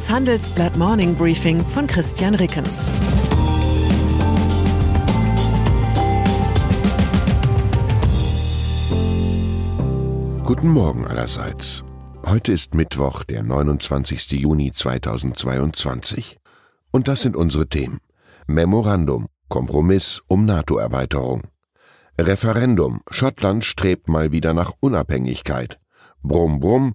Das Handelsblatt Morning Briefing von Christian Rickens. Guten Morgen allerseits. Heute ist Mittwoch, der 29. Juni 2022. Und das sind unsere Themen. Memorandum, Kompromiss um NATO-Erweiterung. Referendum, Schottland strebt mal wieder nach Unabhängigkeit. Brumm, brumm,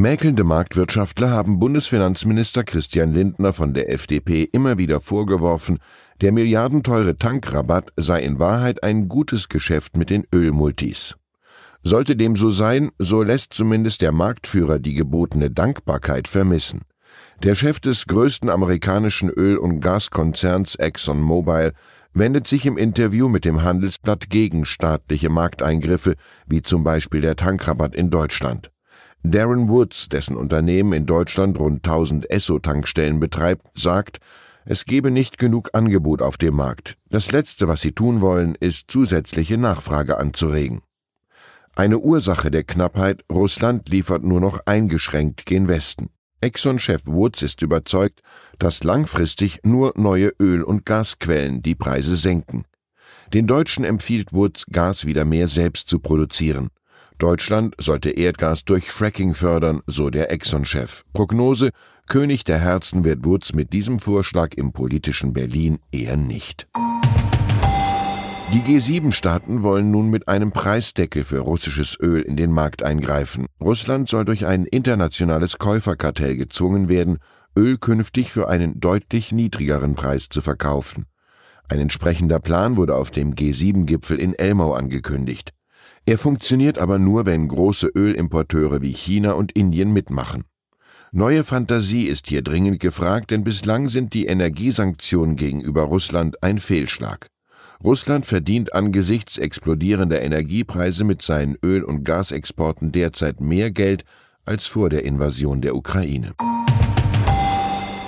Mäkelnde Marktwirtschaftler haben Bundesfinanzminister Christian Lindner von der FDP immer wieder vorgeworfen, der milliardenteure Tankrabatt sei in Wahrheit ein gutes Geschäft mit den Ölmultis. Sollte dem so sein, so lässt zumindest der Marktführer die gebotene Dankbarkeit vermissen. Der Chef des größten amerikanischen Öl- und Gaskonzerns ExxonMobil wendet sich im Interview mit dem Handelsblatt gegen staatliche Markteingriffe, wie zum Beispiel der Tankrabatt in Deutschland. Darren Woods, dessen Unternehmen in Deutschland rund 1000 Esso-Tankstellen betreibt, sagt, es gebe nicht genug Angebot auf dem Markt. Das Letzte, was sie tun wollen, ist zusätzliche Nachfrage anzuregen. Eine Ursache der Knappheit, Russland liefert nur noch eingeschränkt gen Westen. Exxon-Chef Woods ist überzeugt, dass langfristig nur neue Öl- und Gasquellen die Preise senken. Den Deutschen empfiehlt Woods, Gas wieder mehr selbst zu produzieren. Deutschland sollte Erdgas durch Fracking fördern, so der Exxon-Chef. Prognose: König der Herzen wird Woods mit diesem Vorschlag im politischen Berlin eher nicht. Die G7-Staaten wollen nun mit einem Preisdeckel für russisches Öl in den Markt eingreifen. Russland soll durch ein internationales Käuferkartell gezwungen werden, Öl künftig für einen deutlich niedrigeren Preis zu verkaufen. Ein entsprechender Plan wurde auf dem G7-Gipfel in Elmau angekündigt. Er funktioniert aber nur, wenn große Ölimporteure wie China und Indien mitmachen. Neue Fantasie ist hier dringend gefragt, denn bislang sind die Energiesanktionen gegenüber Russland ein Fehlschlag. Russland verdient angesichts explodierender Energiepreise mit seinen Öl- und Gasexporten derzeit mehr Geld als vor der Invasion der Ukraine.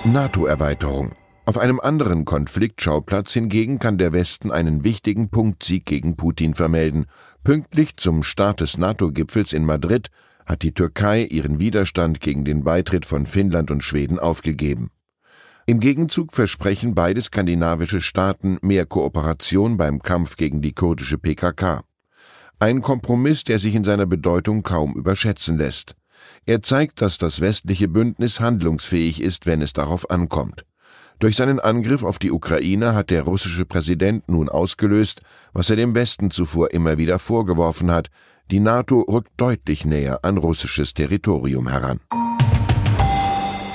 NATO-Erweiterung auf einem anderen Konfliktschauplatz hingegen kann der Westen einen wichtigen Punktsieg gegen Putin vermelden. Pünktlich zum Start des NATO-Gipfels in Madrid hat die Türkei ihren Widerstand gegen den Beitritt von Finnland und Schweden aufgegeben. Im Gegenzug versprechen beide skandinavische Staaten mehr Kooperation beim Kampf gegen die kurdische PKK. Ein Kompromiss, der sich in seiner Bedeutung kaum überschätzen lässt. Er zeigt, dass das westliche Bündnis handlungsfähig ist, wenn es darauf ankommt. Durch seinen Angriff auf die Ukraine hat der russische Präsident nun ausgelöst, was er dem Westen zuvor immer wieder vorgeworfen hat, die NATO rückt deutlich näher an russisches Territorium heran.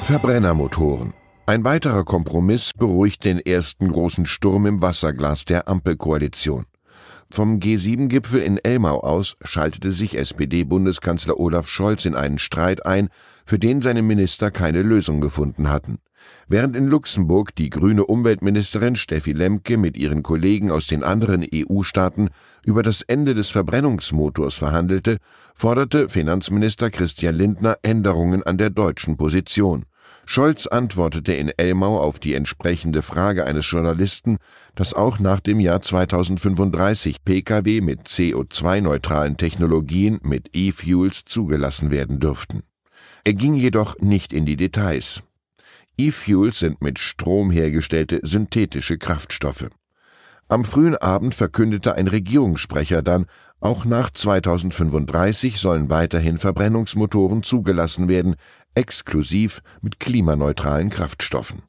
Verbrennermotoren. Ein weiterer Kompromiss beruhigt den ersten großen Sturm im Wasserglas der Ampelkoalition. Vom G7-Gipfel in Elmau aus schaltete sich SPD-Bundeskanzler Olaf Scholz in einen Streit ein, für den seine Minister keine Lösung gefunden hatten. Während in Luxemburg die grüne Umweltministerin Steffi Lemke mit ihren Kollegen aus den anderen EU-Staaten über das Ende des Verbrennungsmotors verhandelte, forderte Finanzminister Christian Lindner Änderungen an der deutschen Position. Scholz antwortete in Elmau auf die entsprechende Frage eines Journalisten, dass auch nach dem Jahr 2035 Pkw mit CO2-neutralen Technologien mit E-Fuels zugelassen werden dürften. Er ging jedoch nicht in die Details. E-Fuels sind mit Strom hergestellte synthetische Kraftstoffe. Am frühen Abend verkündete ein Regierungssprecher dann, auch nach 2035 sollen weiterhin Verbrennungsmotoren zugelassen werden, exklusiv mit klimaneutralen Kraftstoffen.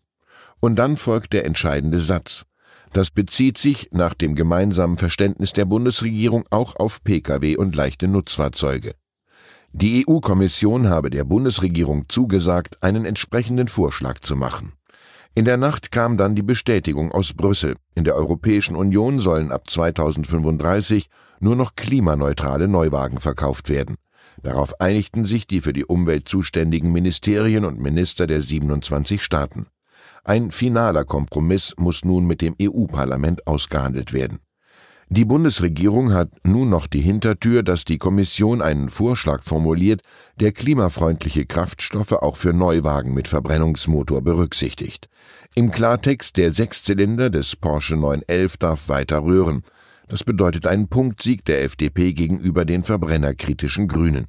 Und dann folgt der entscheidende Satz. Das bezieht sich nach dem gemeinsamen Verständnis der Bundesregierung auch auf Pkw und leichte Nutzfahrzeuge. Die EU-Kommission habe der Bundesregierung zugesagt, einen entsprechenden Vorschlag zu machen. In der Nacht kam dann die Bestätigung aus Brüssel. In der Europäischen Union sollen ab 2035 nur noch klimaneutrale Neuwagen verkauft werden. Darauf einigten sich die für die Umwelt zuständigen Ministerien und Minister der 27 Staaten. Ein finaler Kompromiss muss nun mit dem EU-Parlament ausgehandelt werden. Die Bundesregierung hat nun noch die Hintertür, dass die Kommission einen Vorschlag formuliert, der klimafreundliche Kraftstoffe auch für Neuwagen mit Verbrennungsmotor berücksichtigt. Im Klartext, der Sechszylinder des Porsche 911 darf weiter rühren. Das bedeutet einen Punktsieg der FDP gegenüber den verbrennerkritischen Grünen.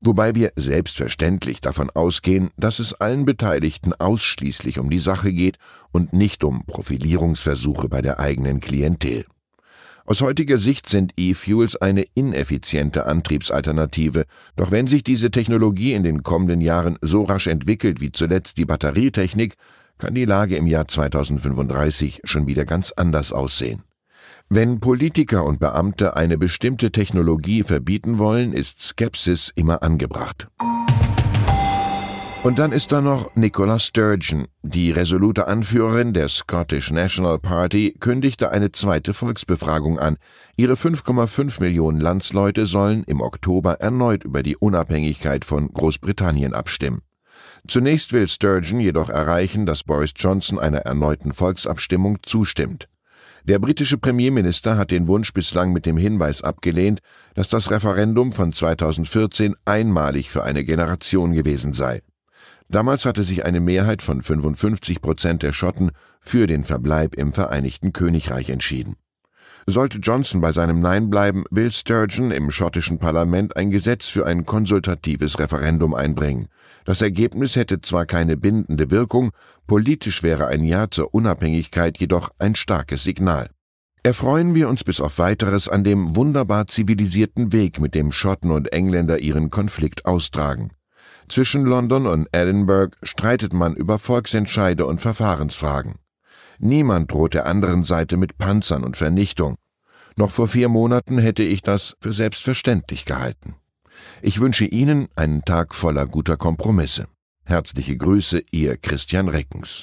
Wobei wir selbstverständlich davon ausgehen, dass es allen Beteiligten ausschließlich um die Sache geht und nicht um Profilierungsversuche bei der eigenen Klientel. Aus heutiger Sicht sind E-Fuels eine ineffiziente Antriebsalternative, doch wenn sich diese Technologie in den kommenden Jahren so rasch entwickelt wie zuletzt die Batterietechnik, kann die Lage im Jahr 2035 schon wieder ganz anders aussehen. Wenn Politiker und Beamte eine bestimmte Technologie verbieten wollen, ist Skepsis immer angebracht. Und dann ist da noch Nicola Sturgeon. Die resolute Anführerin der Scottish National Party kündigte eine zweite Volksbefragung an. Ihre 5,5 Millionen Landsleute sollen im Oktober erneut über die Unabhängigkeit von Großbritannien abstimmen. Zunächst will Sturgeon jedoch erreichen, dass Boris Johnson einer erneuten Volksabstimmung zustimmt. Der britische Premierminister hat den Wunsch bislang mit dem Hinweis abgelehnt, dass das Referendum von 2014 einmalig für eine Generation gewesen sei. Damals hatte sich eine Mehrheit von 55 Prozent der Schotten für den Verbleib im Vereinigten Königreich entschieden. Sollte Johnson bei seinem Nein bleiben, will Sturgeon im schottischen Parlament ein Gesetz für ein konsultatives Referendum einbringen. Das Ergebnis hätte zwar keine bindende Wirkung, politisch wäre ein Ja zur Unabhängigkeit jedoch ein starkes Signal. Erfreuen wir uns bis auf weiteres an dem wunderbar zivilisierten Weg, mit dem Schotten und Engländer ihren Konflikt austragen. Zwischen London und Edinburgh streitet man über Volksentscheide und Verfahrensfragen. Niemand droht der anderen Seite mit Panzern und Vernichtung. Noch vor vier Monaten hätte ich das für selbstverständlich gehalten. Ich wünsche Ihnen einen Tag voller guter Kompromisse. Herzliche Grüße, Ihr Christian Reckens.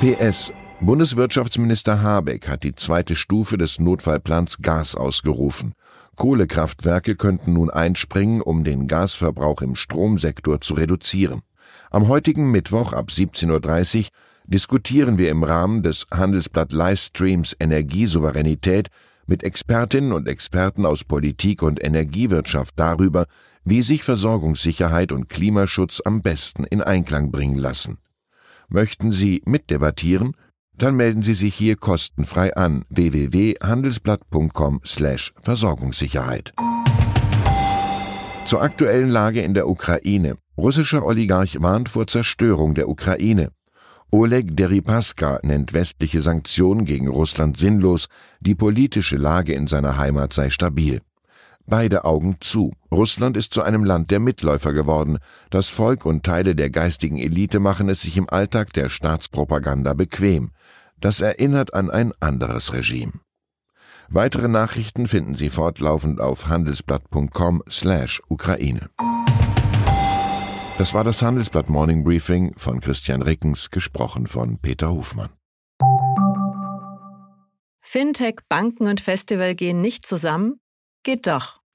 PS Bundeswirtschaftsminister Habeck hat die zweite Stufe des Notfallplans Gas ausgerufen. Kohlekraftwerke könnten nun einspringen, um den Gasverbrauch im Stromsektor zu reduzieren. Am heutigen Mittwoch ab 17.30 Uhr diskutieren wir im Rahmen des Handelsblatt Livestreams Energiesouveränität mit Expertinnen und Experten aus Politik und Energiewirtschaft darüber, wie sich Versorgungssicherheit und Klimaschutz am besten in Einklang bringen lassen. Möchten Sie mitdebattieren? Dann melden Sie sich hier kostenfrei an www.handelsblatt.com/versorgungssicherheit. Zur aktuellen Lage in der Ukraine. Russischer Oligarch warnt vor Zerstörung der Ukraine. Oleg Deripaska nennt westliche Sanktionen gegen Russland sinnlos, die politische Lage in seiner Heimat sei stabil. Beide Augen zu. Russland ist zu einem Land der Mitläufer geworden. Das Volk und Teile der geistigen Elite machen es sich im Alltag der Staatspropaganda bequem. Das erinnert an ein anderes Regime. Weitere Nachrichten finden Sie fortlaufend auf handelsblatt.com/Ukraine. slash Das war das Handelsblatt Morning Briefing von Christian Rickens, gesprochen von Peter Hofmann. Fintech, Banken und Festival gehen nicht zusammen? Geht doch,